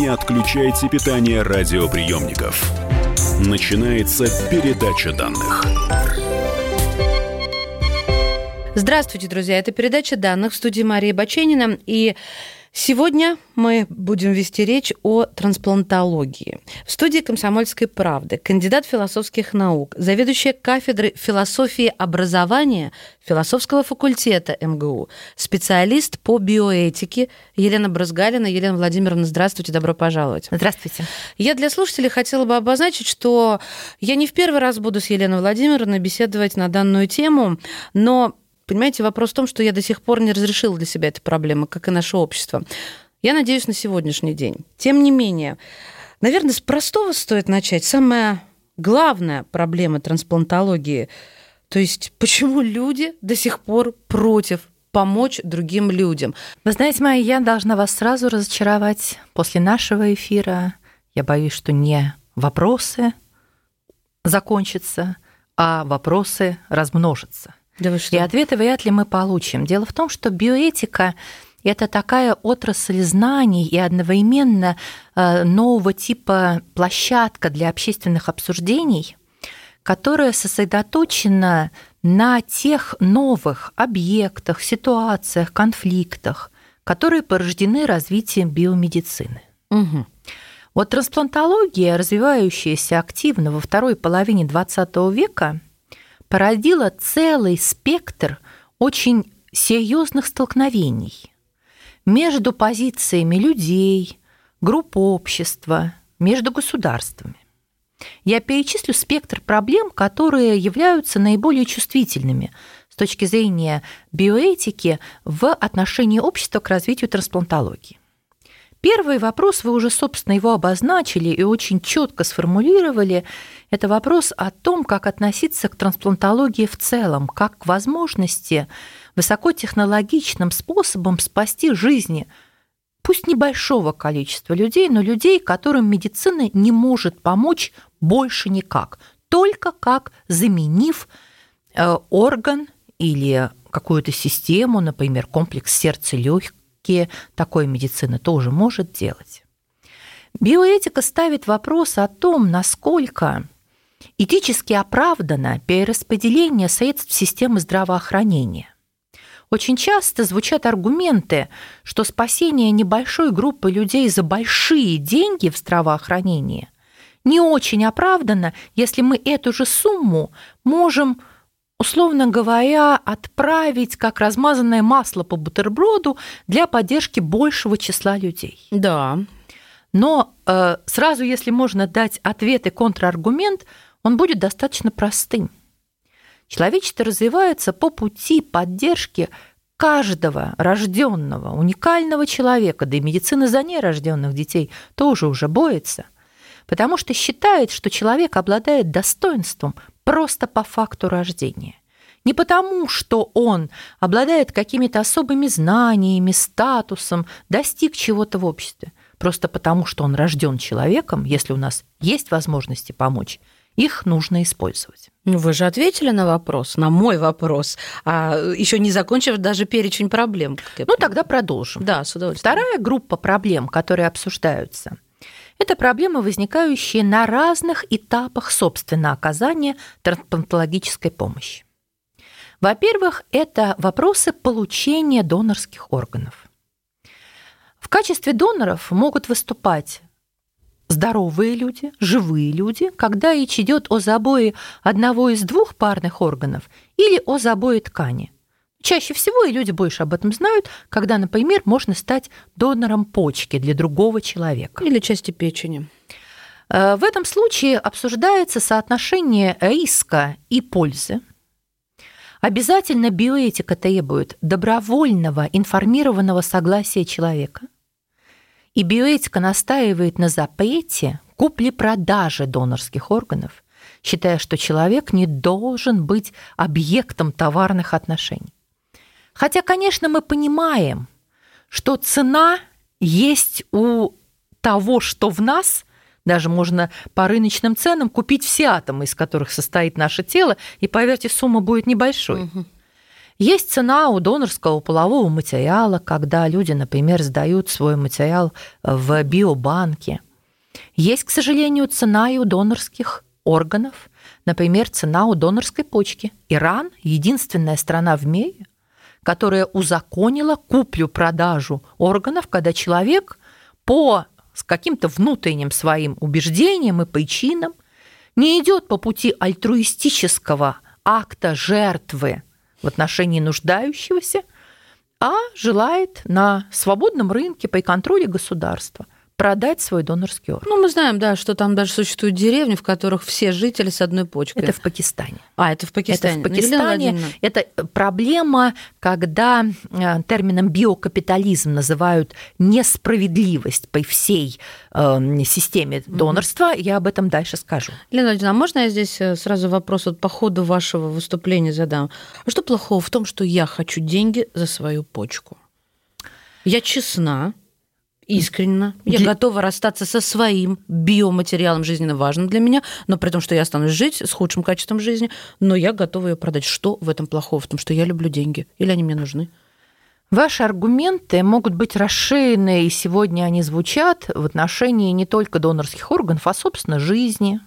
Не отключайте питание радиоприемников. Начинается передача данных. Здравствуйте, друзья. Это передача данных в студии Марии Баченина. И Сегодня мы будем вести речь о трансплантологии. В студии «Комсомольской правды» кандидат философских наук, заведующая кафедрой философии образования философского факультета МГУ, специалист по биоэтике Елена Брызгалина. Елена Владимировна, здравствуйте, добро пожаловать. Здравствуйте. Я для слушателей хотела бы обозначить, что я не в первый раз буду с Еленой Владимировной беседовать на данную тему, но Понимаете, вопрос в том, что я до сих пор не разрешила для себя эту проблему, как и наше общество. Я надеюсь на сегодняшний день. Тем не менее, наверное, с простого стоит начать. Самая главная проблема трансплантологии, то есть почему люди до сих пор против помочь другим людям. Вы знаете, Майя, я должна вас сразу разочаровать. После нашего эфира я боюсь, что не вопросы закончатся, а вопросы размножатся. Да? И ответы вряд ли мы получим. Дело в том, что биоэтика это такая отрасль знаний и одновременно э, нового типа площадка для общественных обсуждений, которая сосредоточена на тех новых объектах, ситуациях, конфликтах, которые порождены развитием биомедицины. Угу. Вот трансплантология, развивающаяся активно во второй половине XX века, породила целый спектр очень серьезных столкновений между позициями людей, групп общества, между государствами. Я перечислю спектр проблем, которые являются наиболее чувствительными с точки зрения биоэтики в отношении общества к развитию трансплантологии. Первый вопрос, вы уже, собственно, его обозначили и очень четко сформулировали. Это вопрос о том, как относиться к трансплантологии в целом, как к возможности высокотехнологичным способом спасти жизни пусть небольшого количества людей, но людей, которым медицина не может помочь больше никак, только как заменив э, орган или какую-то систему, например, комплекс сердца легких все-таки такой медицина тоже может делать. Биоэтика ставит вопрос о том, насколько этически оправдано перераспределение средств системы здравоохранения. Очень часто звучат аргументы, что спасение небольшой группы людей за большие деньги в здравоохранении не очень оправдано, если мы эту же сумму можем условно говоря, отправить как размазанное масло по бутерброду для поддержки большего числа людей. Да. Но э, сразу, если можно дать ответ и контраргумент, он будет достаточно простым. Человечество развивается по пути поддержки каждого рожденного, уникального человека, да и медицина за нерожденных детей тоже уже боится, потому что считает, что человек обладает достоинством просто по факту рождения. Не потому, что он обладает какими-то особыми знаниями, статусом, достиг чего-то в обществе. Просто потому, что он рожден человеком, если у нас есть возможности помочь, их нужно использовать. Ну, вы же ответили на вопрос, на мой вопрос, а еще не закончив даже перечень проблем. Ну, тогда продолжим. Да, с удовольствием. Вторая группа проблем, которые обсуждаются – это проблемы, возникающие на разных этапах, собственно, оказания трансплантологической помощи. Во-первых, это вопросы получения донорских органов. В качестве доноров могут выступать здоровые люди, живые люди, когда речь идет о забое одного из двух парных органов или о забое ткани – Чаще всего, и люди больше об этом знают, когда, например, можно стать донором почки для другого человека. Или части печени. Э, в этом случае обсуждается соотношение риска и пользы. Обязательно биоэтика требует добровольного информированного согласия человека. И биоэтика настаивает на запрете купли-продажи донорских органов, считая, что человек не должен быть объектом товарных отношений. Хотя, конечно, мы понимаем, что цена есть у того, что в нас, даже можно по рыночным ценам купить все атомы, из которых состоит наше тело, и, поверьте, сумма будет небольшой. Угу. Есть цена у донорского полового материала, когда люди, например, сдают свой материал в биобанке. Есть, к сожалению, цена и у донорских органов, например, цена у донорской почки. Иран – единственная страна в мире, которая узаконила куплю-продажу органов, когда человек по с каким-то внутренним своим убеждением и причинам не идет по пути альтруистического акта жертвы в отношении нуждающегося, а желает на свободном рынке при контроле государства – продать свой донорский орган. Ну, мы знаем, да, что там даже существуют деревни, в которых все жители с одной почкой. Это в Пакистане. А, это в Пакистане. Это в Пакистане. Ну, это проблема, когда э, термином биокапитализм называют несправедливость по всей э, системе донорства. Mm-hmm. Я об этом дальше скажу. Лена Владимировна, а можно я здесь э, сразу вопрос вот по ходу вашего выступления задам? А что плохого в том, что я хочу деньги за свою почку? Я честна, искренне. Я для... готова расстаться со своим биоматериалом жизненно важным для меня, но при том, что я останусь жить с худшим качеством жизни, но я готова ее продать. Что в этом плохого? В том, что я люблю деньги. Или они мне нужны? Ваши аргументы могут быть расширены, и сегодня они звучат в отношении не только донорских органов, а, собственно, жизни.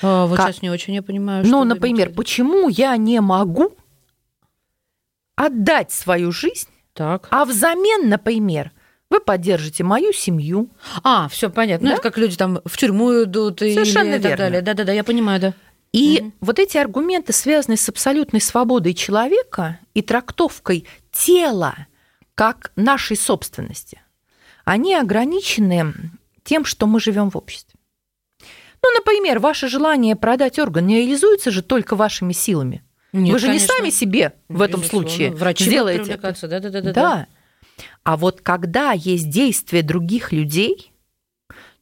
А, вот как... сейчас не очень я понимаю. Ну, например, почему я не могу отдать свою жизнь, так. а взамен, например, вы поддержите мою семью. А, все понятно. Да? Ну, это как люди там в тюрьму идут Совершенно и так далее. Да-да-да, я понимаю, да. И угу. вот эти аргументы, связанные с абсолютной свободой человека и трактовкой тела как нашей собственности, они ограничены тем, что мы живем в обществе. Ну, например, ваше желание продать орган не реализуется же только вашими силами. Нет, Вы же конечно. не сами себе в этом случае Врачи сделаете. Да, да, да, да. да. А вот когда есть действия других людей,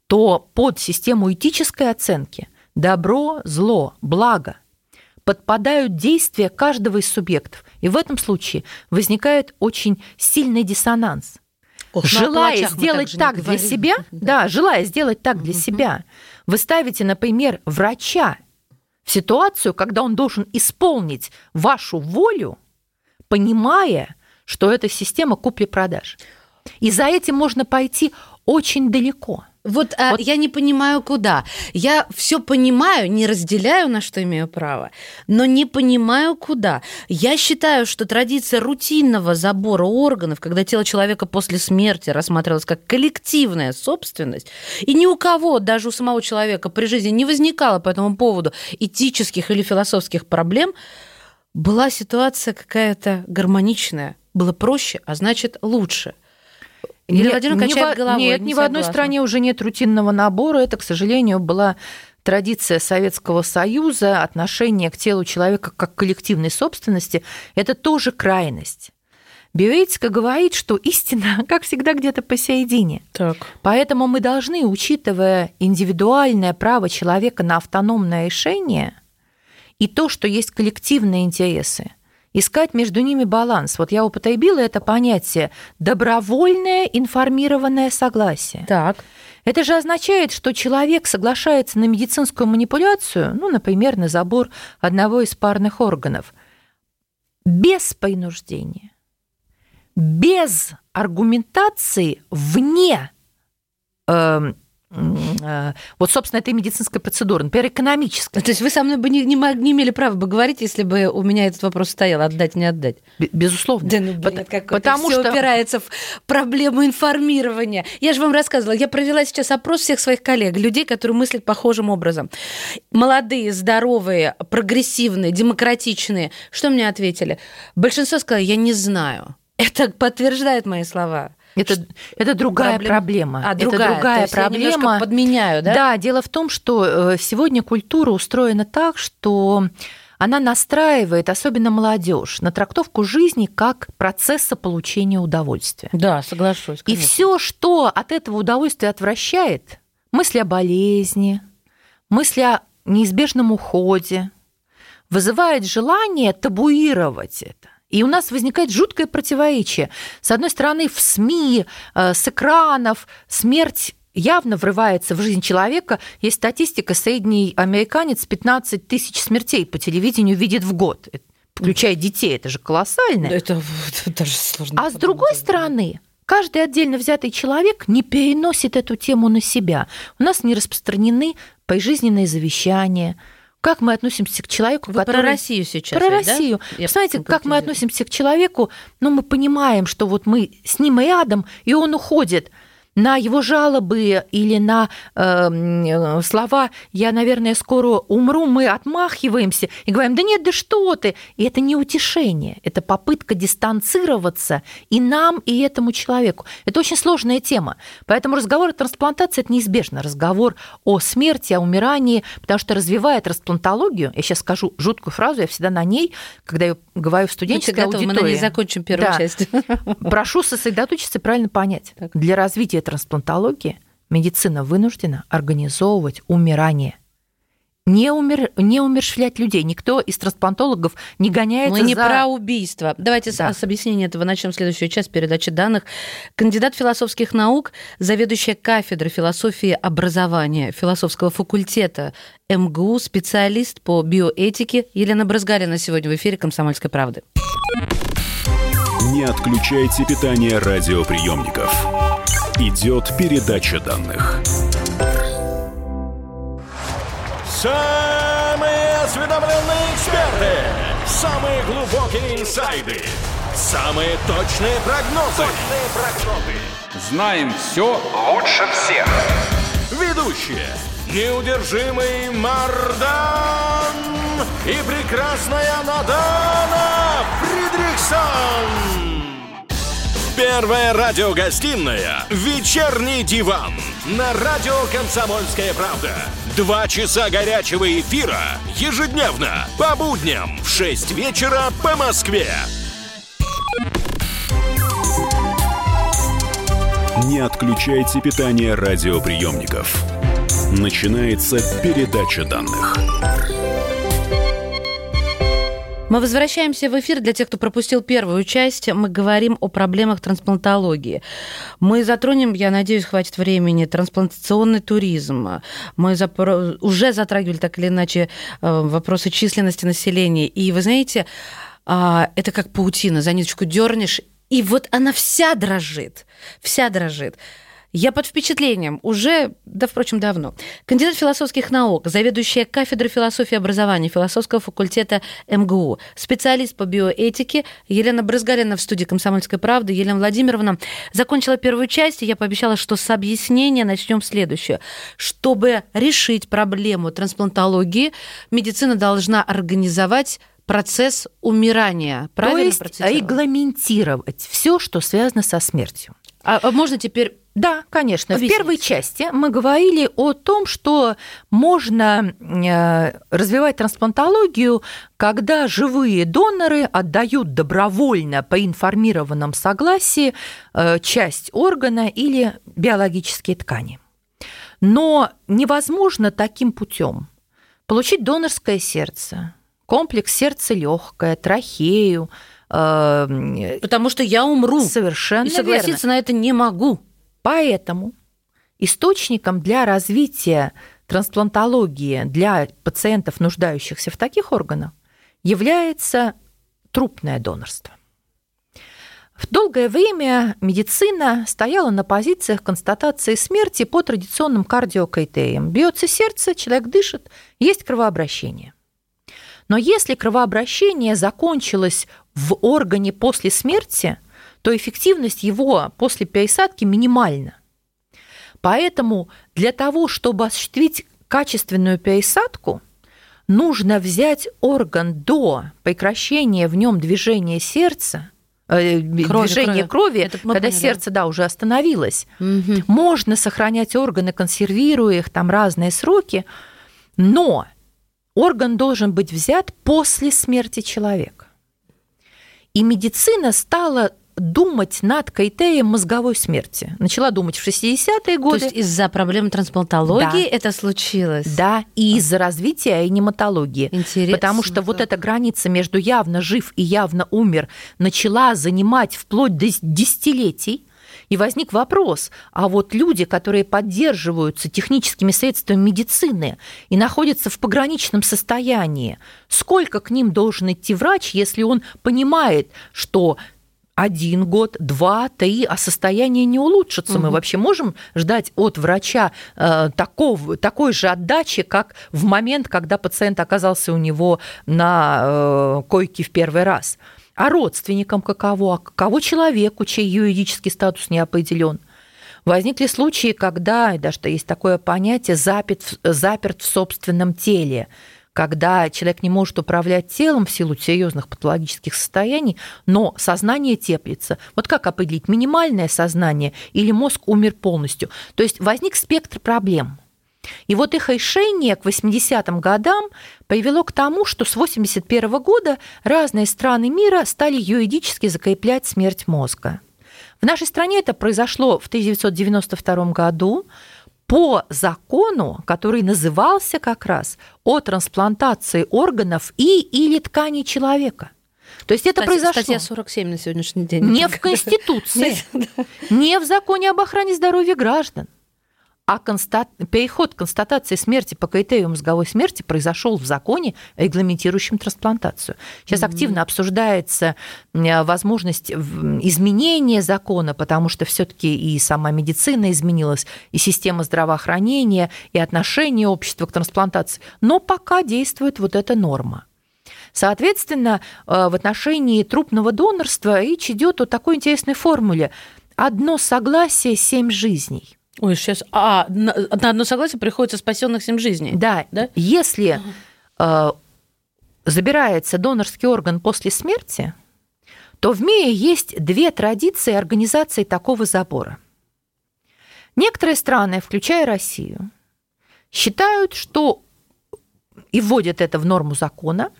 то под систему этической оценки добро, зло, благо подпадают действия каждого из субъектов. И в этом случае возникает очень сильный диссонанс. Ох, желая сделать так, для себя, да. да, желая сделать так для себя, вы ставите, например, врача в ситуацию, когда он должен исполнить вашу волю, понимая, что это система купли-продаж. И за этим можно пойти очень далеко. Вот, а, вот я не понимаю, куда. Я все понимаю, не разделяю, на что имею право, но не понимаю, куда. Я считаю, что традиция рутинного забора органов, когда тело человека после смерти рассматривалось как коллективная собственность, и ни у кого, даже у самого человека при жизни не возникало по этому поводу этических или философских проблем, была ситуация какая-то гармоничная было проще, а значит лучше. Елена Владимировна качает в, головой. Нет, ни в одной стране уже нет рутинного набора. Это, к сожалению, была традиция Советского Союза, отношение к телу человека как к коллективной собственности. Это тоже крайность. Биоэтика говорит, что истина, как всегда, где-то посередине. Так. Поэтому мы должны, учитывая индивидуальное право человека на автономное решение и то, что есть коллективные интересы, искать между ними баланс. Вот я употребила это понятие добровольное информированное согласие. Так. Это же означает, что человек соглашается на медицинскую манипуляцию, ну, например, на забор одного из парных органов, без принуждения, без аргументации вне э, Э, вот, собственно, этой медицинской процедуры, например, экономической. То есть вы со мной бы не, не, не имели права бы говорить, если бы у меня этот вопрос стоял, отдать, не отдать? Безусловно. Да, ну, блин, как потому это что упирается в проблему информирования. Я же вам рассказывала, я провела сейчас опрос всех своих коллег, людей, которые мыслят похожим образом. Молодые, здоровые, прогрессивные, демократичные. Что мне ответили? Большинство сказало, я не знаю. Это подтверждает мои слова. Это, это другая Проблем... проблема. А, другая, это другая То проблема. Я подменяю, да? Да, дело в том, что э, сегодня культура устроена так, что она настраивает, особенно молодежь, на трактовку жизни как процесса получения удовольствия. Да, соглашусь. Конечно. И все, что от этого удовольствия отвращает, мысли о болезни, мысли о неизбежном уходе, вызывает желание табуировать это. И у нас возникает жуткое противоречие. С одной стороны, в СМИ, э, с экранов смерть явно врывается в жизнь человека. Есть статистика, средний американец 15 тысяч смертей по телевидению видит в год. включая детей, это же колоссально. Это, это даже сложно. А с другой стороны, каждый отдельно взятый человек не переносит эту тему на себя. У нас не распространены пожизненные завещания, как мы относимся к человеку, Вы который... про Россию сейчас. Про ведь, да? Россию. Я Знаете, как мы относимся к человеку, ну, мы понимаем, что вот мы с ним рядом, и он уходит на его жалобы или на э, м, слова «я, наверное, скоро умру», мы отмахиваемся и говорим «да нет, да что ты!» И это не утешение, это попытка дистанцироваться и нам, и этому человеку. Это очень сложная тема. Поэтому разговор о трансплантации – это неизбежно. Разговор о смерти, о умирании, потому что развивая трансплантологию, я сейчас скажу жуткую фразу, я всегда на ней, когда я говорю в студенческой готовы, мы на аудитории. ней закончим первую Да. часть. Прошу сосредоточиться и правильно понять. Так. Для развития трансплантологии медицина вынуждена организовывать умирание. Не, умер, не умершвлять людей. Никто из трансплантологов не гоняется Мы не за... про убийство. Давайте с- Да. с, объяснения этого начнем следующую часть передачи данных. Кандидат философских наук, заведующая кафедрой философии образования философского факультета МГУ, специалист по биоэтике Елена Брызгалина сегодня в эфире «Комсомольской правды». Не отключайте питание радиоприемников. Идет передача данных. Самые осведомленные эксперты, самые глубокие инсайды, самые точные прогнозы. Точные прогнозы. Знаем все лучше всех. Ведущие. Неудержимый Мардан и прекрасная Надана Фридрихсон. Первая радиогостинная «Вечерний диван» на радио «Комсомольская правда». Два часа горячего эфира ежедневно по будням в 6 вечера по Москве. Не отключайте питание радиоприемников. Начинается передача данных. Мы возвращаемся в эфир. Для тех, кто пропустил первую часть, мы говорим о проблемах трансплантологии. Мы затронем, я надеюсь, хватит времени, трансплантационный туризм. Мы запро- уже затрагивали так или иначе э, вопросы численности населения. И вы знаете, а, это как паутина, за ниточку дернешь, и вот она вся дрожит, вся дрожит. Я под впечатлением уже, да, впрочем, давно. Кандидат философских наук, заведующая кафедрой философии образования философского факультета МГУ, специалист по биоэтике Елена Брызгалина в студии «Комсомольской правды». Елена Владимировна закончила первую часть, и я пообещала, что с объяснения начнем следующее. Чтобы решить проблему трансплантологии, медицина должна организовать процесс умирания. То Правильно есть процитировала? регламентировать все, что связано со смертью. А, а можно теперь Да, конечно. Объясните. В первой части мы говорили о том, что можно э, развивать трансплантологию, когда живые доноры отдают добровольно по информированном согласии э, часть органа или биологические ткани. Но невозможно таким путем получить донорское сердце, комплекс сердце легкое, трахею. э, Потому что я умру. Совершенно и согласиться на это не могу. Поэтому источником для развития трансплантологии для пациентов, нуждающихся в таких органах, является трупное донорство. В долгое время медицина стояла на позициях констатации смерти по традиционным кардиокайтеям. Бьется сердце, человек дышит, есть кровообращение. Но если кровообращение закончилось в органе после смерти, то эффективность его после пересадки минимальна. Поэтому для того, чтобы осуществить качественную пересадку, нужно взять орган до прекращения в нем движения сердца, э, движения крови, Это мы когда поняли, сердце, да, уже остановилось. Мгм. Можно сохранять органы, консервируя их там разные сроки, но орган должен быть взят после смерти человека. И медицина стала думать над кайтеем мозговой смерти. Начала думать в 60-е То годы. есть из-за проблем трансплантологии Да. это случилось? Да, и из-за развития аниматологии. Интересно. Потому что вот эта граница между явно жив и явно умер начала занимать вплоть до десятилетий. И возник вопрос, а вот люди, которые поддерживаются техническими средствами медицины и находятся в пограничном состоянии, сколько к ним должен идти врач, если он понимает, что один год, два, три, а состояние не улучшится. Угу. Мы вообще можем ждать от врача э, такого, такой же отдачи, как в момент, когда пациент оказался у него на э, койке в первый раз. А родственникам каково? А каково человеку, чей юридический статус не определен? Возникли случаи, когда, даже есть такое понятие, заперт, заперт в собственном теле – когда человек не может управлять телом в силу серьезных патологических состояний, но сознание теплится. Вот как определить, минимальное сознание или мозг умер полностью? То есть возник спектр проблем. И вот их решение к 80-м годам привело к тому, что с 81 -го года разные страны мира стали юридически закреплять смерть мозга. В нашей стране это произошло в 1992 году по закону, который назывался как раз о трансплантации органов и или тканей человека. То есть это Кстати, произошло... Статья 47 на сегодняшний день. Не в Конституции, не в законе об охране здоровья граждан, а констат... переход констатации смерти по критерию мозговой смерти произошел в законе, регламентирующем трансплантацию. Сейчас mm-hmm. активно обсуждается возможность изменения закона, потому что все-таки и сама медицина изменилась, и система здравоохранения, и отношение общества к трансплантации. Но пока действует вот эта норма. Соответственно, э, в отношении трупного донорства речь идет о такой интересной формуле. Одно согласие – семь жизней. Ой, сейчас. А, на, на одно согласие приходится спасенных семь жизней. Да, да. Если э, забирается донорский орган после смерти, то в мире есть две традиции организации такого забора. Некоторые страны, включая Россию, считают, что и вводят это в норму закона,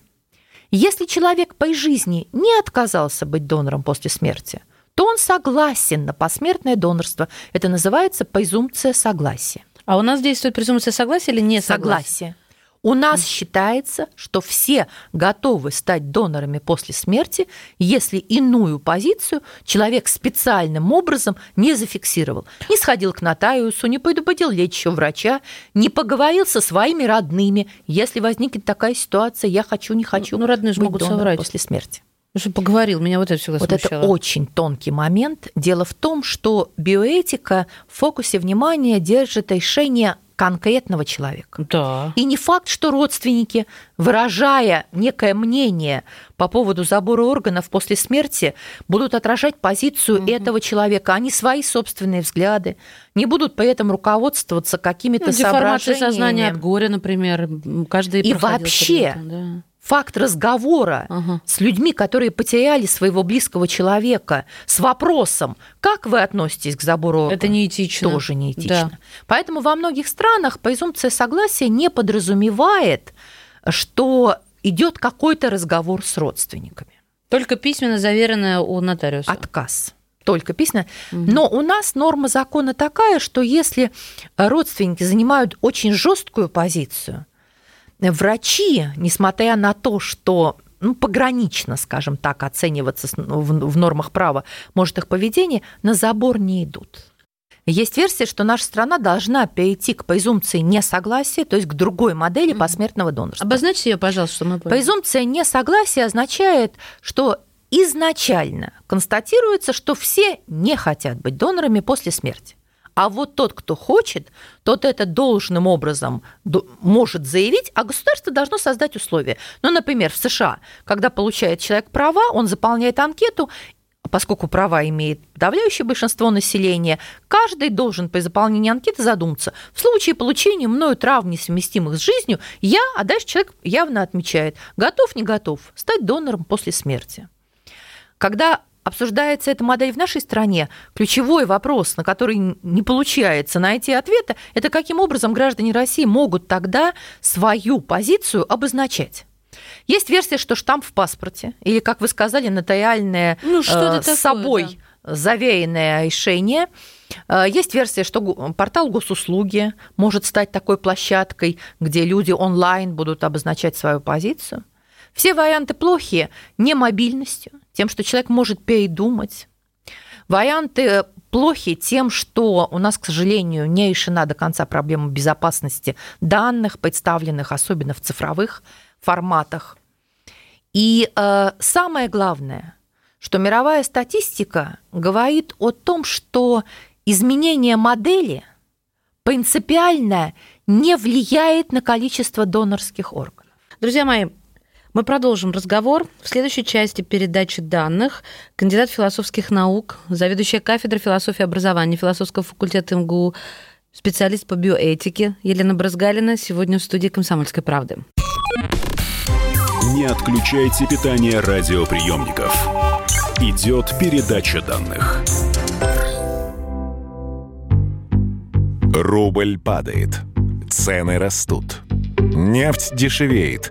если человек по жизни не отказался быть донором после смерти, то он согласен на посмертное донорство. Это называется презумпция согласия. А у нас действует презумпция согласия или не согласия? Согласие. У нас считается, что все готовы стать донорами после смерти, если иную позицию человек специальным образом не зафиксировал. Не сходил к нотариусу, не предупредил лечащего врача, не поговорил со своими родными. Если возникнет такая ситуация, я хочу, не хочу. Ну, родные же могут соврать. после смерти. Что поговорил, меня вот это всегда Вот смущало. это очень тонкий момент. Дело в том, что биоэтика в фокусе внимания держит решение конкретного человека. Да. И не факт, что родственники, выражая некое мнение по поводу забора органов после смерти, будут отражать позицию угу. этого человека, а не свои собственные взгляды, не будут при этом руководствоваться какими-то ну, соображениями. сознания от горя, например. Каждый И вообще, да факт разговора ага. с людьми, которые потеряли своего близкого человека, с вопросом, как вы относитесь к забору, это неэтично. Тоже неэтично. Да. Поэтому во многих странах презумпция согласия не подразумевает, что идет какой-то разговор с родственниками. Только письменно заверенное у нотариуса. Отказ только письменно. Угу. Но у нас норма закона такая, что если родственники занимают очень жесткую позицию, врачи, несмотря на то, что ну, погранично, скажем так, оцениваться в, в нормах права может их поведение, на забор не идут. Есть версия, что наша страна должна перейти к презумпции несогласия, то есть к другой модели посмертного донорства. Обозначьте ее, пожалуйста, что мы поняли. Презумпция несогласия означает, что изначально констатируется, что все не хотят быть донорами после смерти. А вот тот, кто хочет, тот это должным образом может заявить, а государство должно создать условия. Ну, например, в США, когда получает человек права, он заполняет анкету, поскольку права имеет подавляющее большинство населения, каждый должен при заполнении анкеты задуматься. В случае получения мною травм, несовместимых с жизнью, я, а дальше человек явно отмечает, готов, не готов стать донором после смерти. Когда обсуждается эта модель в нашей стране, ключевой вопрос, на который не получается найти ответа, это каким образом граждане России могут тогда свою позицию обозначать. Есть версия, что штамп в паспорте, или, как вы сказали, нотариальное ну, что э, с такое, собой да. завеянное решение. Э, есть версия, что портал госуслуги может стать такой площадкой, где люди онлайн будут обозначать свою позицию. Все варианты плохие не мобильностью, тем, что человек может передумать. Варианты плохи тем, что у нас, к сожалению, не решена до конца проблема безопасности данных, представленных особенно в цифровых форматах. И э, самое главное, что мировая статистика говорит о том, что изменение модели принципиально не влияет на количество донорских органов. Друзья мои, мы продолжим разговор в следующей части передачи данных. Кандидат философских наук, заведующая кафедрой философии образования философского факультета МГУ, специалист по биоэтике Елена Бразгалина сегодня в студии «Комсомольской правды». Не отключайте питание радиоприемников. Идет передача данных. Рубль падает. Цены растут. Нефть дешевеет.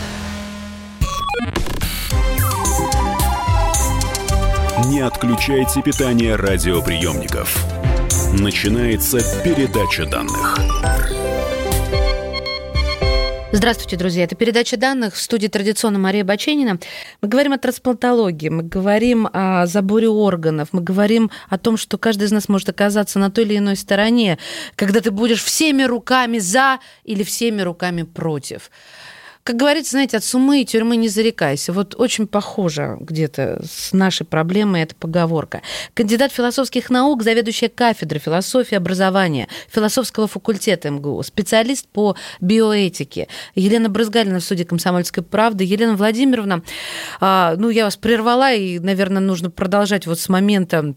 Не отключайте питание радиоприемников. Начинается передача данных. Здравствуйте, друзья. Это передача данных в студии традиционно Мария Баченина. Мы говорим о трансплантологии, мы говорим о заборе органов, мы говорим о том, что каждый из нас может оказаться на той или иной стороне, когда ты будешь всеми руками за или всеми руками против. Как говорится, знаете, от сумы и тюрьмы не зарекайся. Вот очень похоже где-то с нашей проблемой эта поговорка. Кандидат философских наук, заведующая кафедрой философии образования философского факультета МГУ, специалист по биоэтике. Елена Брызгалина в суде «Комсомольской правды». Елена Владимировна, а, ну, я вас прервала, и, наверное, нужно продолжать вот с момента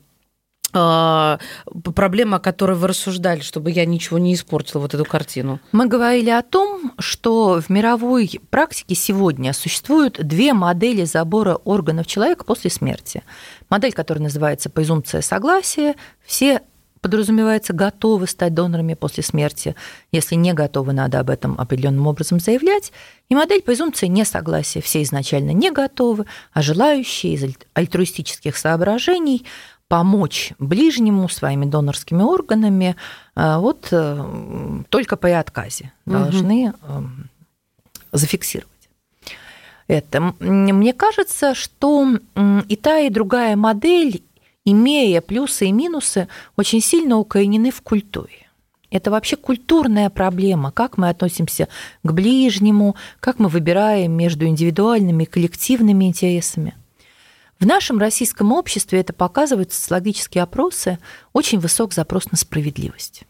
проблема, о которой вы рассуждали, чтобы я ничего не испортила, вот эту картину? Мы говорили о том, что в мировой практике сегодня существуют две модели забора органов человека после смерти. Модель, которая называется презумпция согласия. Все подразумевается, готовы стать донорами после смерти. Если не готовы, надо об этом определенным образом заявлять. И модель презумпции несогласия. Все изначально не готовы, а желающие из альтруистических соображений помочь ближнему своими донорскими органами, э, вот э, только по отказе должны угу. зафиксировать это. Мне кажется, что и та, и другая модель, имея плюсы и минусы, очень сильно укоренены в культуре. Это вообще культурная проблема, как мы относимся к ближнему, как мы выбираем между индивидуальными и коллективными интересами. В нашем российском обществе это показывают социологические опросы, очень высок запрос на справедливость.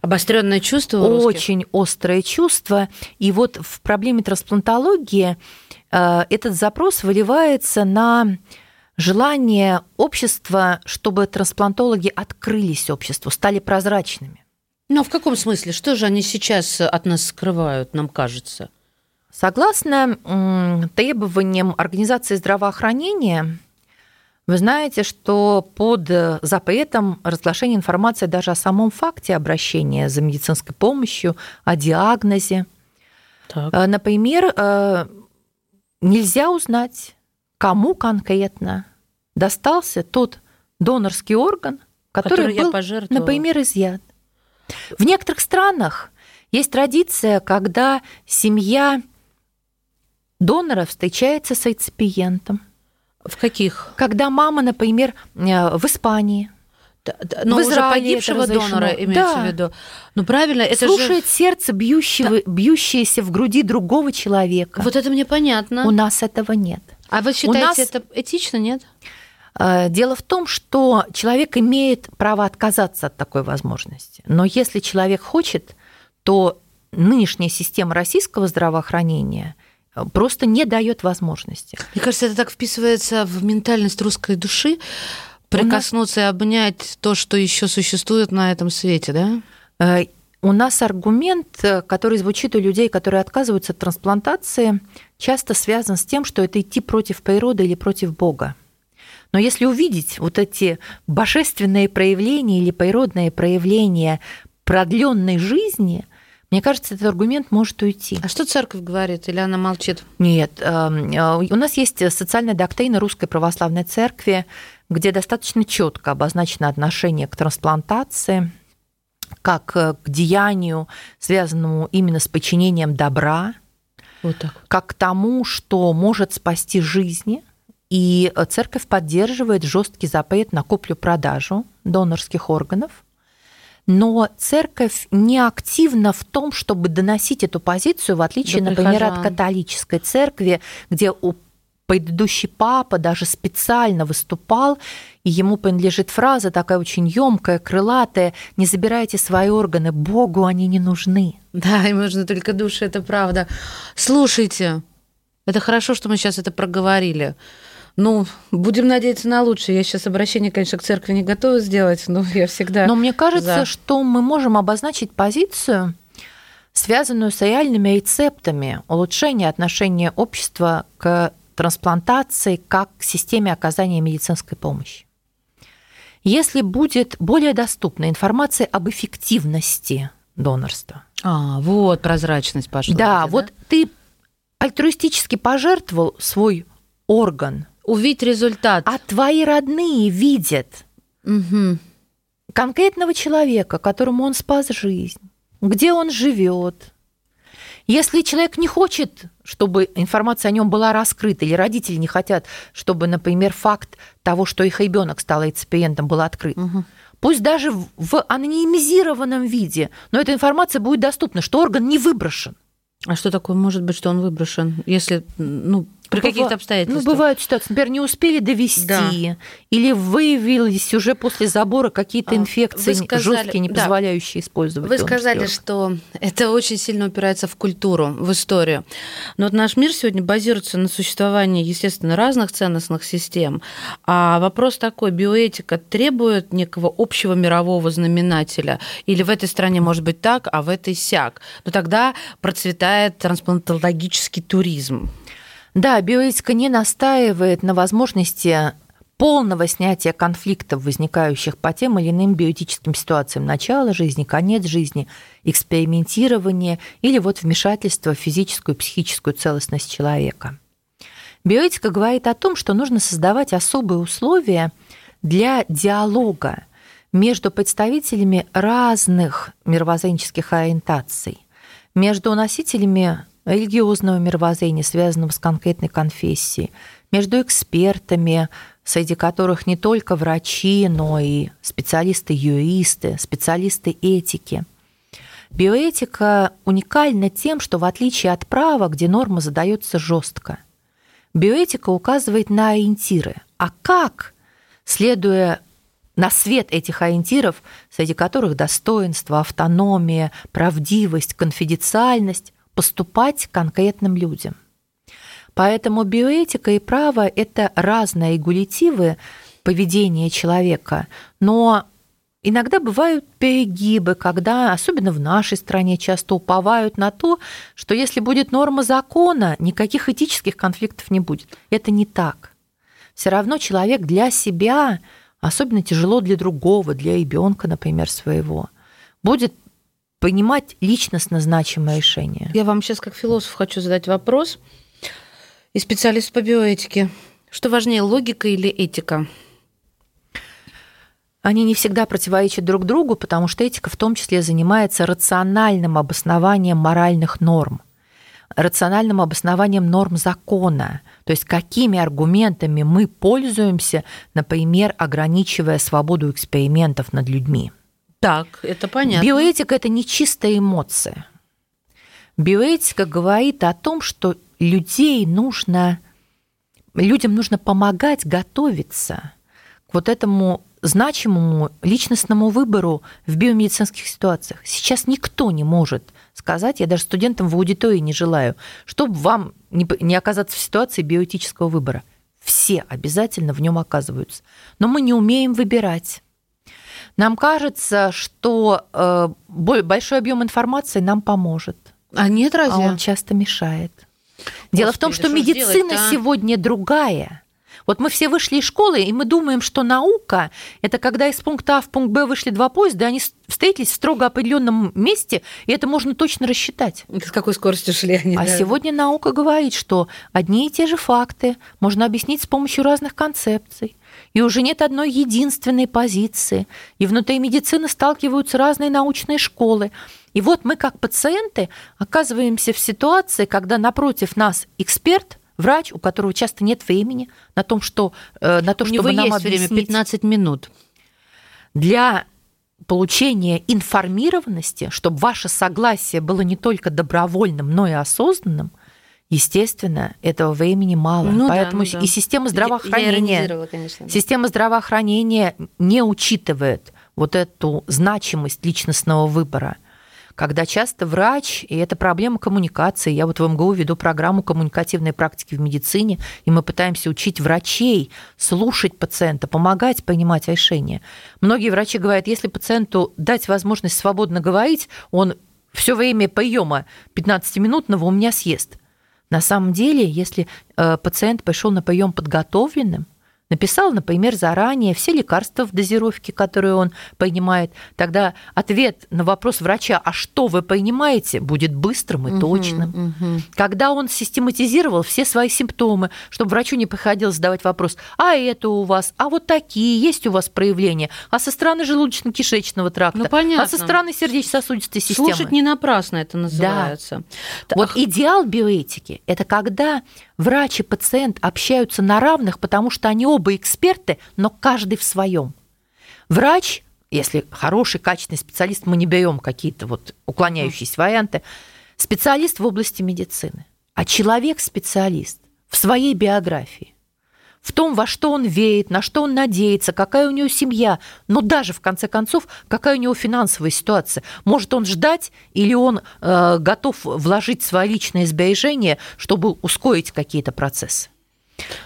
Обостренное чувство? Очень острое чувство. И вот в проблеме трансплантологии э, этот запрос выливается на желание общества, чтобы трансплантологи открылись обществу, стали прозрачными. Но в каком смысле? Что же они сейчас от нас скрывают, нам кажется? Согласно требованиям Организации здравоохранения, вы знаете, что под запретом разглашения информации даже о самом факте обращения за медицинской помощью, о диагнозе. Так. Э, например, э, нельзя узнать, кому конкретно достался тот донорский орган, который, который был, например, изъят. В некоторых странах есть традиция, когда семья донора встречается с реципиентом. В каких? Когда мама, например, э, в Испании, но в уже погибшего донора имеется да. в виду. Ну правильно, это слушает же... сердце бьющего, да. бьющееся в груди другого человека. Вот это мне понятно. У нас этого нет. А вы считаете нас... это этично, нет? Э, дело в том, что человек имеет право отказаться от такой возможности. Но если человек хочет, то нынешняя система российского здравоохранения просто не дает возможности. Мне кажется, это так вписывается в ментальность русской души, прикоснуться нас... и обнять то, что еще существует на этом свете, да? Э, у нас аргумент, э, который звучит у людей, которые отказываются от трансплантации, часто связан с тем, что это идти против природы или против Бога. Но если увидеть вот эти божественные проявления или природные проявления продленной жизни, мне кажется, этот аргумент может уйти. А что церковь говорит, или она молчит? Нет, эм, э, у нас есть социальная доктрина Русской Православной Церкви, где достаточно четко обозначено отношение к трансплантации, как э, к деянию, связанному именно с подчинением добра, Вот так. как к тому, что может спасти жизни. И церковь поддерживает жесткий запрет на куплю-продажу донорских органов. Но церковь не активна в том, чтобы доносить эту позицию, в отличие, До например, от прихожан. католической церкви, где у предыдущий папа даже специально выступал, и ему принадлежит фраза такая очень емкая, крылатая: "Не забирайте свои органы, Богу они не нужны". Да, им нужны только души, это правда. Слушайте, это хорошо, что мы сейчас это проговорили. Ну, будем надеяться на лучшее. Я сейчас обращение, конечно, к церкви не готова сделать, но я всегда... Но мне кажется, за. что мы можем обозначить позицию, связанную с реальными рецептами улучшения отношения общества к трансплантации как к системе оказания медицинской помощи. Если будет более доступна информация об эффективности донорства, А, вот прозрачность пошла. да, где, вот ты альтруистически пожертвовал свой орган, Увидеть результат. а твои родные видят Мгм. конкретного человека, которому он спас жизнь, где он живет. Если человек не хочет, чтобы информация о нем была раскрыта, или родители не хотят, чтобы, например, факт того, что их ребенок стал реципиентом, был открыт, Мгм. пусть даже в- в анонимизированном виде, но эта информация будет доступна, что орган не выброшен. А что такое может быть, что он выброшен, если, ну, при Быва- каких-то обстоятельствах? Ну, бывают ситуации, например, не успели довести, Да. или выявились уже после забора какие-то А, инфекции вы сказали- жесткие, не да. позволяющие использовать Вы сказали, что это очень сильно упирается в культуру, в историю. Но вот наш мир сегодня базируется на существовании, естественно, разных ценностных систем. А вопрос такой, биоэтика требует некого общего мирового знаменателя? Или в этой стране может быть так, а в этой сяк? Но тогда процветает трансплантологический туризм. Да, биоэтика не настаивает на возможности полного снятия конфликтов, возникающих по тем или иным биотическим ситуациям. Начало жизни, конец жизни, экспериментирование или вот вмешательство в физическую и психическую целостность человека. Биоэтика говорит о том, что нужно создавать особые условия для диалога между представителями разных мировоззренческих ориентаций, между носителями религиозного мировоззрения, связанного с конкретной конфессией, между экспертами, среди которых не только врачи, но и специалисты-юристы, специалисты этики. Биоэтика уникальна тем, что в отличие от права, где норма задается жестко, биоэтика указывает на ориентиры. А как, следуя на свет этих ориентиров, среди которых достоинство, автономия, правдивость, конфиденциальность, поступать конкретным людям. Поэтому биоэтика и право – это разные регулятивы поведения человека, но иногда бывают перегибы, когда, особенно в нашей стране, часто уповают на то, что если будет норма закона, никаких этических конфликтов не будет. Это не так. Все равно человек для себя, особенно тяжело для другого, для ребенка, например, своего, будет принимать личностно значимое решение. Я вам сейчас как философ хочу задать вопрос. И специалист по биоэтике. Что важнее, логика или этика? Они не всегда противоречат друг другу, потому что этика в том числе занимается рациональным обоснованием моральных норм, рациональным обоснованием норм закона, то есть какими аргументами мы пользуемся, например, ограничивая свободу экспериментов над людьми. Так, это понятно. Биоэтика – это не чистая эмоция. Биоэтика говорит о том, что людей нужно, людям нужно помогать готовиться к вот этому значимому личностному выбору в биомедицинских ситуациях. Сейчас никто не может сказать, я даже студентам в аудитории не желаю, чтобы вам не, оказаться в ситуации биоэтического выбора. Все обязательно в нем оказываются. Но мы не умеем выбирать. Нам кажется, что э, большой объем информации нам поможет. А нет, разве? А он часто мешает. Дело в том, Господи, что что медицина делать-то, а? сегодня другая. Вот мы все вышли из школы, и мы думаем, что наука – это когда из пункта А в пункт Б вышли два поезда, они встретились в строго определенном месте, и это можно точно рассчитать. С какой скоростью шли они? А да? сегодня наука говорит, что одни и те же факты можно объяснить с помощью разных концепций. И уже нет одной единственной позиции. И внутри медицины сталкиваются разные научные школы. И вот мы, как пациенты, оказываемся в ситуации, когда напротив нас эксперт, врач, у которого часто нет времени на том, что э, на то, У чтобы нам есть время объяснить. 15 минут. для получения информированности, чтобы ваше согласие было не только добровольным, но и осознанным, естественно, этого времени мало. Ну да, Поэтому ну да. и система здравоохранения, конечно. да. система здравоохранения не учитывает вот эту значимость личностного выбора. Когда часто врач, и это проблема коммуникации, я вот в МГУ веду программу коммуникативной практики в медицине, и мы пытаемся учить врачей слушать пациента, помогать принимать решения. Многие врачи говорят, если пациенту дать возможность свободно говорить, он все время приема 15-минутного у меня съест. На самом деле, если э, пациент пришел на прием подготовленным, написал, например, заранее все лекарства в дозировке, которые он принимает, тогда ответ на вопрос врача, а что вы принимаете, будет быстрым и точным. Мгм. Когда он систематизировал все свои симптомы, чтобы врачу не приходилось задавать вопрос, а это у вас, а вот такие, есть у вас проявления, а со стороны желудочно-кишечного тракта, Ну, понятно. а со стороны сердечно-сосудистой системы. Слушать не напрасно это называется. Да. Вот идеал биоэтики – это когда врач и пациент общаются на равных, потому что они оба эксперты, но каждый в своем. Врач, если хороший, качественный специалист, мы не берем какие-то вот уклоняющиеся варианты, специалист в области медицины, а человек-специалист в своей биографии, в том, во что он верит, на что он надеется, какая у него семья, но даже, в конце концов, какая у него финансовая ситуация. Может он ждать или он э, готов вложить свои личные сбережения, чтобы ускорить какие-то процессы.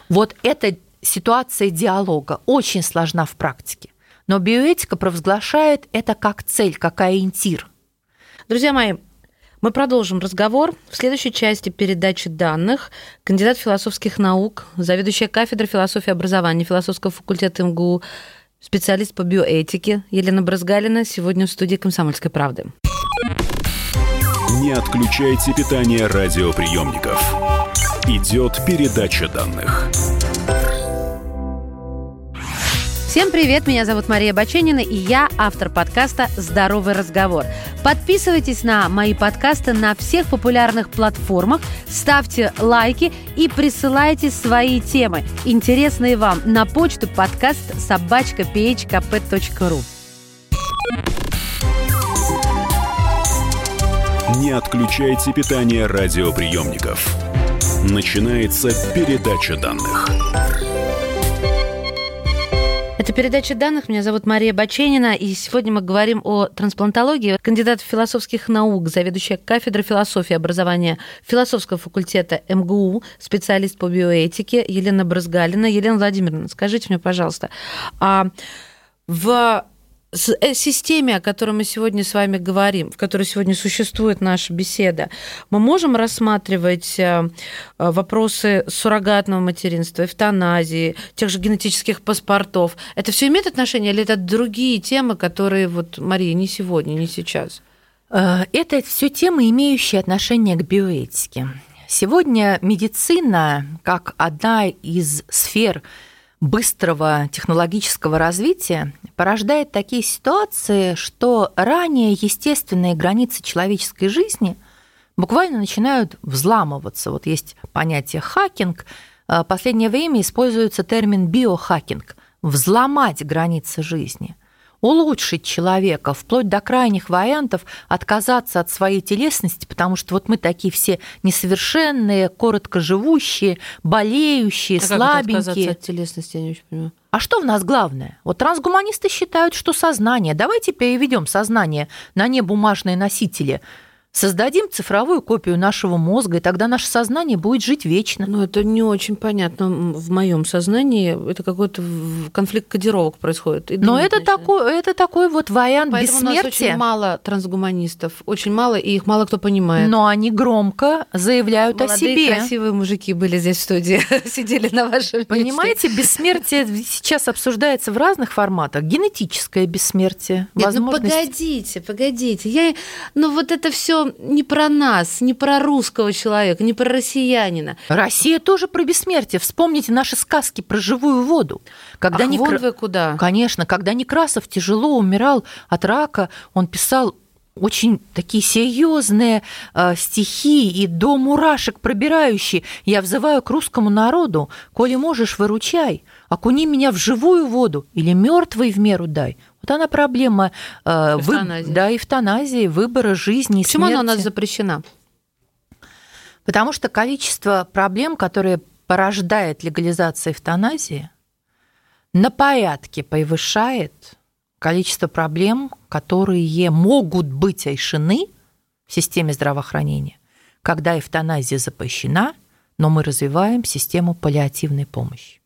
Вот эта ситуация диалога очень сложна в практике. Но биоэтика провозглашает это как цель, как ориентир. Друзья мои, мы продолжим разговор в следующей части передачи данных. Кандидат философских наук, заведующая кафедрой философии и образования философского факультета МГУ, специалист по биоэтике Елена Бразгалина сегодня в студии «Комсомольской правды». Не отключайте питание радиоприемников. Идет передача данных. Всем привет, меня зовут Мария Баченина, и я автор подкаста «Здоровый разговор». Подписывайтесь на мои подкасты на всех популярных платформах, ставьте лайки и присылайте свои темы, интересные вам, на почту подкаст собачка phkp.ru. Не отключайте питание радиоприемников. Начинается передача данных. Это передача данных. Меня зовут Мария Баченина, и сегодня мы говорим о трансплантологии. Кандидат философских наук, заведующая кафедрой философии и образования философского факультета МГУ, специалист по биоэтике Елена Бразгалина. Елена Владимировна, скажите мне, пожалуйста, а в системе, о которой мы сегодня с вами говорим, в которой сегодня существует наша беседа, мы можем рассматривать э, э, вопросы суррогатного материнства, эвтаназии, тех же генетических паспортов. Это все имеет отношение или это другие темы, которые вот, Мария, не сегодня, не сейчас? Э, Это все темы, имеющие отношение к биоэтике. Сегодня медицина, как одна из сфер быстрого технологического развития, порождает такие ситуации, что ранее естественные границы человеческой жизни буквально начинают взламываться. Вот есть понятие хакинг. Э, В последнее время используется термин биохакинг – взломать границы жизни – улучшить человека, вплоть до крайних вариантов отказаться от своей телесности, потому что вот мы такие все несовершенные, коротко живущие, болеющие, А как это отказаться слабенькие. от телесности, я не очень понимаю. А что в нас главное? Вот трансгуманисты считают, что сознание. Давайте переведем сознание на небумажные носители. Создадим цифровую копию нашего мозга, и тогда наше сознание будет жить вечно. Ну, это не очень понятно в моем сознании. Это какой-то конфликт кодировок происходит. Но это такой, это такой вот вариант Поэтому бессмертия. у нас очень мало трансгуманистов, очень мало, и их мало кто понимает. Но они громко заявляют Молодые, о себе. красивые мужики были здесь в студии, сидели на вашем месте. Понимаете, бессмертие сейчас обсуждается в разных форматах. Генетическое бессмертие, Нет, ну погодите, погодите. Я, ну вот это все не про нас, не про русского человека, не про россиянина. Россия тоже про бессмертие. Вспомните наши сказки про живую воду. Когда Ах, Некра- вон вы куда. Конечно, когда Некрасов тяжело умирал от рака, он писал очень такие серьезные э, стихи и до мурашек пробирающие. Я взываю к русскому народу, коли можешь, выручай, окуни меня в живую воду или мертвый в меру дай. Вот она проблема э, вы- Эвтаназии. да, эвтаназии, выбора жизни и Почему она у нас смерти. запрещена? Потому что количество проблем, которые порождает легализация эвтаназии, на порядке превышает количество проблем, которые могут быть решены в системе здравоохранения, когда эвтаназия запрещена, но мы развиваем систему паллиативной помощи.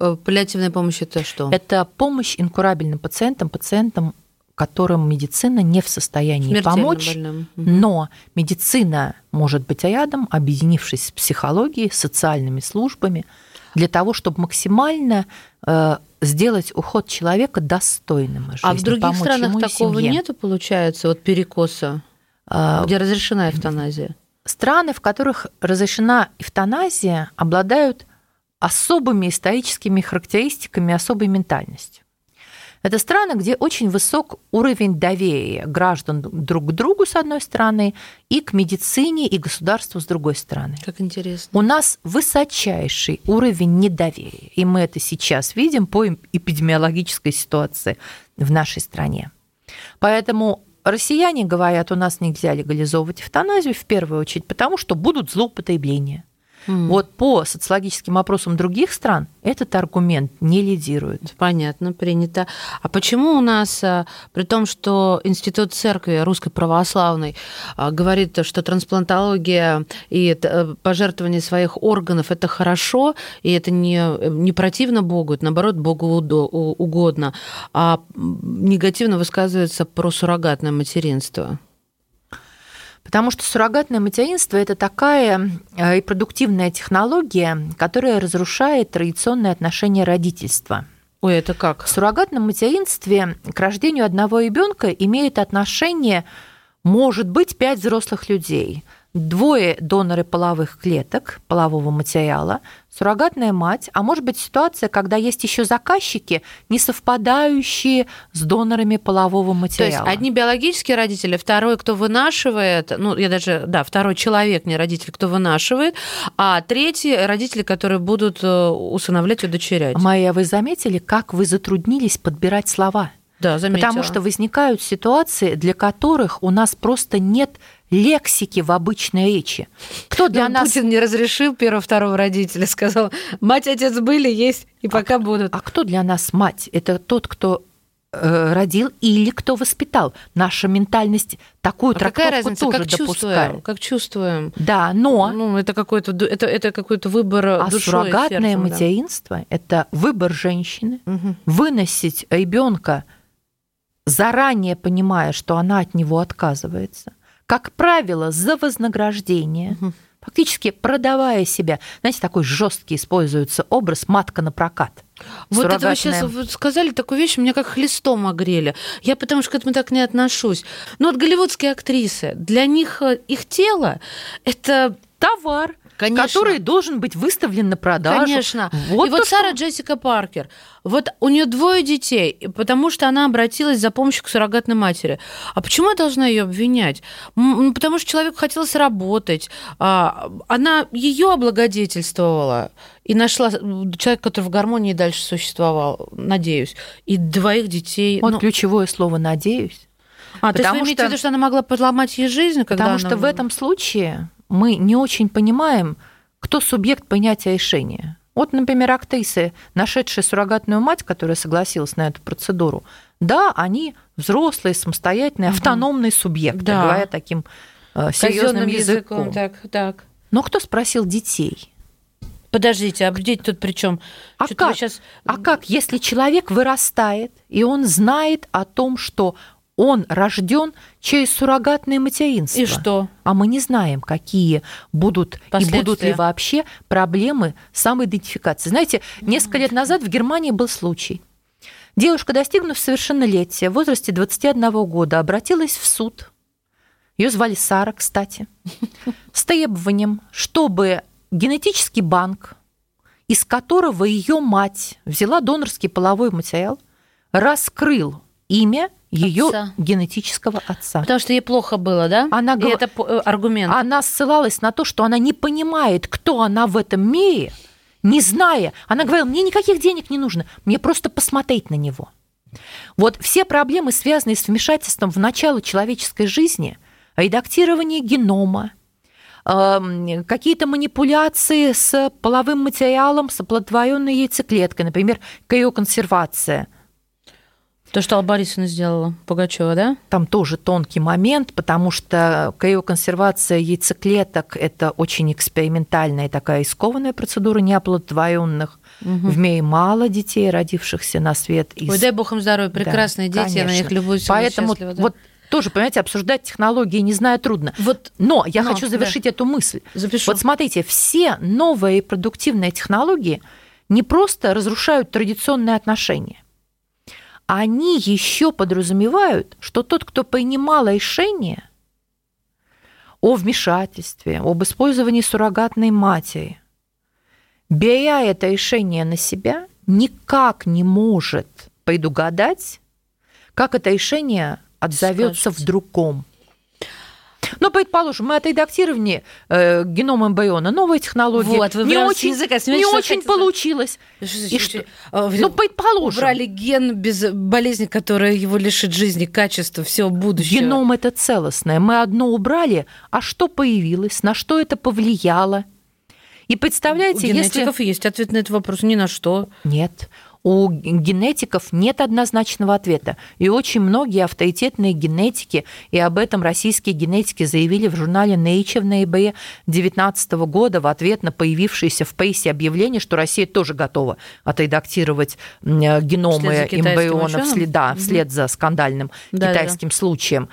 Э, Паллиативная помощь это что? Это помощь инкурабельным пациентам, пациентам, которым медицина не в состоянии Смертельно помочь, больным. Но медицина может быть рядом, объединившись с психологией, социальными службами, для того, чтобы максимально э, сделать уход человека достойным жизни, А в других странах такого семье. нету, получается, вот перекоса, А, где разрешена эвтаназия? Страны, в которых разрешена эвтаназия, обладают особыми историческими характеристиками, особой ментальностью. Это страны, где очень высок уровень доверия граждан друг к другу, с одной стороны, и к медицине и государству, с другой стороны. Как интересно. У нас высочайший уровень недоверия, и мы это сейчас видим по эм- эпидемиологической ситуации в нашей стране. Поэтому россияне говорят, у нас нельзя легализовывать эвтаназию в первую очередь, потому что будут злоупотребления. М. Вот по социологическим опросам других стран этот аргумент не лидирует. Понятно, принято. А почему у нас, а, при том, что Институт церкви русской православной а, говорит, что трансплантология и э, пожертвование своих органов это хорошо, и это не, не противно Богу, это наоборот Богу угодно, а негативно высказывается про суррогатное материнство? Потому что суррогатное материнство – это такая э, репродуктивная технология, которая разрушает традиционные отношения родительства. Ой, это как? В суррогатном материнстве к рождению одного ребенка имеет отношение, может быть, пять взрослых людей. Двое доноры половых клеток, полового материала, суррогатная мать, а может быть ситуация, когда есть еще заказчики, не совпадающие с донорами полового То есть материала. одни биологические родители, второй, кто вынашивает, ну, я даже, да, второй человек, не родитель, кто вынашивает, а третий родители, которые будут э, усыновлять, удочерять. Майя, вы заметили, как вы затруднились подбирать слова? Да, заметила. Потому что возникают ситуации, для которых у нас просто нет лексики в обычной речи. Кто для Ну, нас... Путин не разрешил первого, второго родителя, сказал, мать, отец были, есть, и пока будут. А кто для нас мать? Это тот, кто э, родил или кто воспитал. Наша ментальность такую А какая трактовку разница, тоже как чувствуем? Как чувствуем? Да, но Ну, это какой-то, это, это какой-то выбор а душой, суррогатное сердцем, да. материнство это выбор женщины, Мгм. выносить ребенка, заранее понимая, что она от него отказывается, как правило, за вознаграждение, Мгм. фактически продавая себя. Знаете, такой жесткий используется образ матка на прокат. Вот это вы сейчас сказали такую вещь, меня как хлестом огрели. Я потому что к этому так не отношусь. Но вот голливудские актрисы, для них э, их тело – это товар, Конечно. который должен быть выставлен на продажу. Конечно. Вот и вот то, что- Сара Джессика Паркер, вот у нее двое детей, потому что она обратилась за помощью к суррогатной матери. А почему я должна ее обвинять? Потому что человеку хотелось работать. а, Она ее облагодетельствовала и нашла человека, который в гармонии дальше существовал, надеюсь. И двоих детей. Вот Ну, ключевое слово «надеюсь». а, то есть вы потому имеете что- в виду, что она могла подломать ей жизнь, когда Потому она- что в этом случае мы не очень понимаем, кто субъект принятия решения. Вот, например, актрисы, нашедшие суррогатную мать, которая согласилась на эту процедуру, да, они взрослые, самостоятельные, автономные субъекты, Да. говоря таким э, серьезным Казенным языком. Так, так. Но кто спросил детей? Подождите, а дети тут при чем? А как? сейчас... А как, если человек вырастает, и он знает о том, что он рожден через суррогатное материнство? И что? А мы не знаем, какие будут и будут ли вообще проблемы самоидентификации. Знаете, несколько лет назад в Германии был случай. Девушка, достигнув совершеннолетия в возрасте 21 года, обратилась в суд. Ее звали Сара, кстати, с требованием, чтобы генетический банк, из которого ее мать взяла донорский половой материал, раскрыл имя ее Отца. генетического отца. Потому что ей плохо было, да? Она И это э, аргумент. Она ссылалась на то, что она не понимает, кто она в этом мире, не зная. Она говорила, мне никаких денег не нужно, мне просто посмотреть на него. Вот все проблемы, связанные с вмешательством в начало человеческой жизни, редактирование генома, эм, какие-то манипуляции с половым материалом, с оплодотворенной яйцеклеткой, например, криоконсервация – То, что Алла Борисовна сделала, Пугачева, да? там тоже тонкий момент, потому что криоконсервация яйцеклеток – это очень экспериментальная такая искованная процедура неоплодотворенных. В мире мало детей, родившихся на свет. из- Ой, дай бог им здоровья, Да, прекрасные дети, я на них конечно. всегда Поэтому да. вот тоже, понимаете, обсуждать технологии, не знаю, трудно. Вот Но я Но, хочу завершить эту мысль. запишу. Вот смотрите, все новые репродуктивные технологии не просто разрушают традиционные отношения, они еще подразумевают, что тот, кто принимал решение о вмешательстве, об использовании суррогатной матери, беря это решение на себя, никак не может предугадать, как это решение отзовется в другом. Ну, предположим, мы отредактировали э, геном эмбриона, новая технология. Вот, вы не очень, языка не очень получилось. Что И что? а, Ну, предположим. Убрали ген без болезни, которая его лишит жизни, качества, всего будущего. Геном это целостное. Мы одно убрали, а что появилось, на что это повлияло? И У представляете, если... генетиков есть ответ на этот вопрос. Ни на что. Нет. У генетиков нет однозначного ответа. И очень многие авторитетные генетики, и об этом российские генетики заявили в журнале Nature в ноябре 2019 года в ответ на появившееся в прессе объявление, что Россия тоже готова отредактировать э, геномы Вслед за китайским эмбрионов вслед, да, вслед за скандальным Да-да. китайским случаем.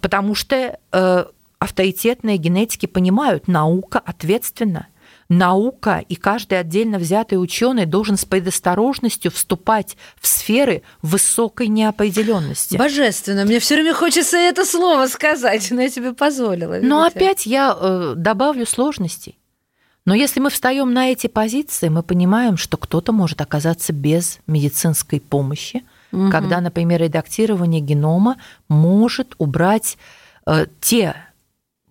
Потому что э, авторитетные генетики понимают, наука ответственна. Наука и каждый отдельно взятый ученый должен с предосторожностью вступать в сферы высокой неопределенности. Божественно. Мне все время хочется это слово сказать, но я тебе позволила. Но видите? опять я э, добавлю сложностей. Но если мы встаем на эти позиции, мы понимаем, что кто-то может оказаться без медицинской помощи, Мгм. когда, например, редактирование генома может убрать э, те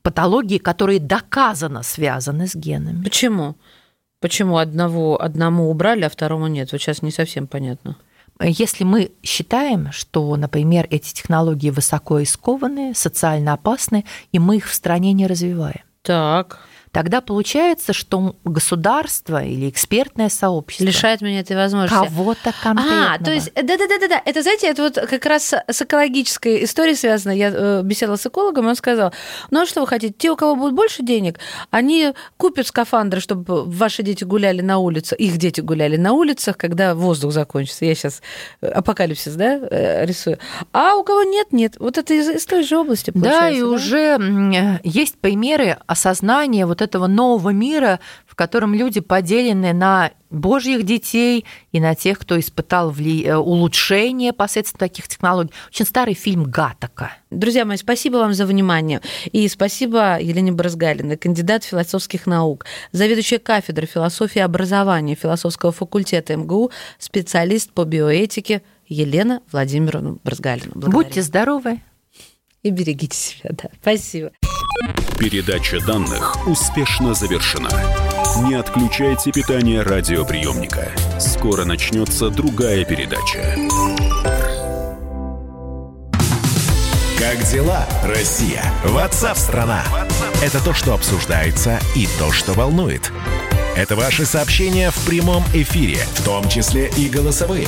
патологии, которые доказанно связаны с генами. Почему? Почему одного, одному убрали, а второму нет? Вот сейчас не совсем понятно. Если мы считаем, что, например, эти технологии высоко рискованные, социально опасны, и мы их в стране не развиваем, Так. Тогда получается, что государство или экспертное сообщество Лишает меня этой возможности. кого-то конкретного. А, то есть, да-да-да-да, это, знаете, это вот как раз с экологической историей связано. Я э, беседовала с экологом, и он сказал, ну а что вы хотите, те, у кого будет больше денег, они купят скафандры, чтобы ваши дети гуляли на улице, их дети гуляли на улицах, когда воздух закончится. Я сейчас апокалипсис, да, э, рисую. А у кого нет, нет. Вот это из, из той же области Да, получается, и уже м, э, есть примеры осознания вот этого нового мира, в котором люди поделены на божьих детей и на тех, кто испытал вли- э, улучшение посредством таких технологий. Очень старый фильм «Гатака». Друзья мои, спасибо вам за внимание. И спасибо Елене Брызгалиной, кандидат философских наук, заведующая кафедрой философии и образования философского факультета МГУ, специалист по биоэтике Елена Владимировна. Благодарю. Будьте здоровы. И берегите себя. Да. Спасибо. Передача данных успешно завершена. Не отключайте питание радиоприемника. Скоро начнется другая передача. Как дела, Россия? Ватсап-страна! Это то, что обсуждается и то, что волнует. Это ваши сообщения в прямом эфире, в том числе и голосовые.